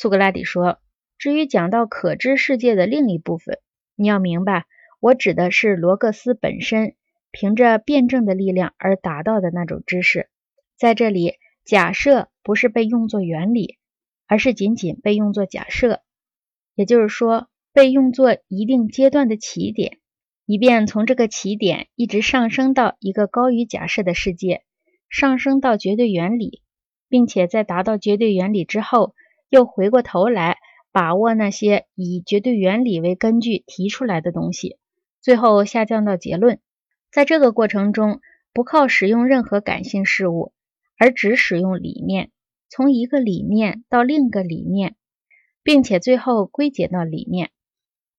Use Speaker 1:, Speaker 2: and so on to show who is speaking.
Speaker 1: 苏格拉底说：“至于讲到可知世界的另一部分，你要明白，我指的是罗格斯本身凭着辩证的力量而达到的那种知识。在这里，假设不是被用作原理，而是仅仅被用作假设，也就是说，被用作一定阶段的起点，以便从这个起点一直上升到一个高于假设的世界，上升到绝对原理，并且在达到绝对原理之后。”又回过头来把握那些以绝对原理为根据提出来的东西，最后下降到结论。在这个过程中，不靠使用任何感性事物，而只使用理念，从一个理念到另一个理念，并且最后归结到理念。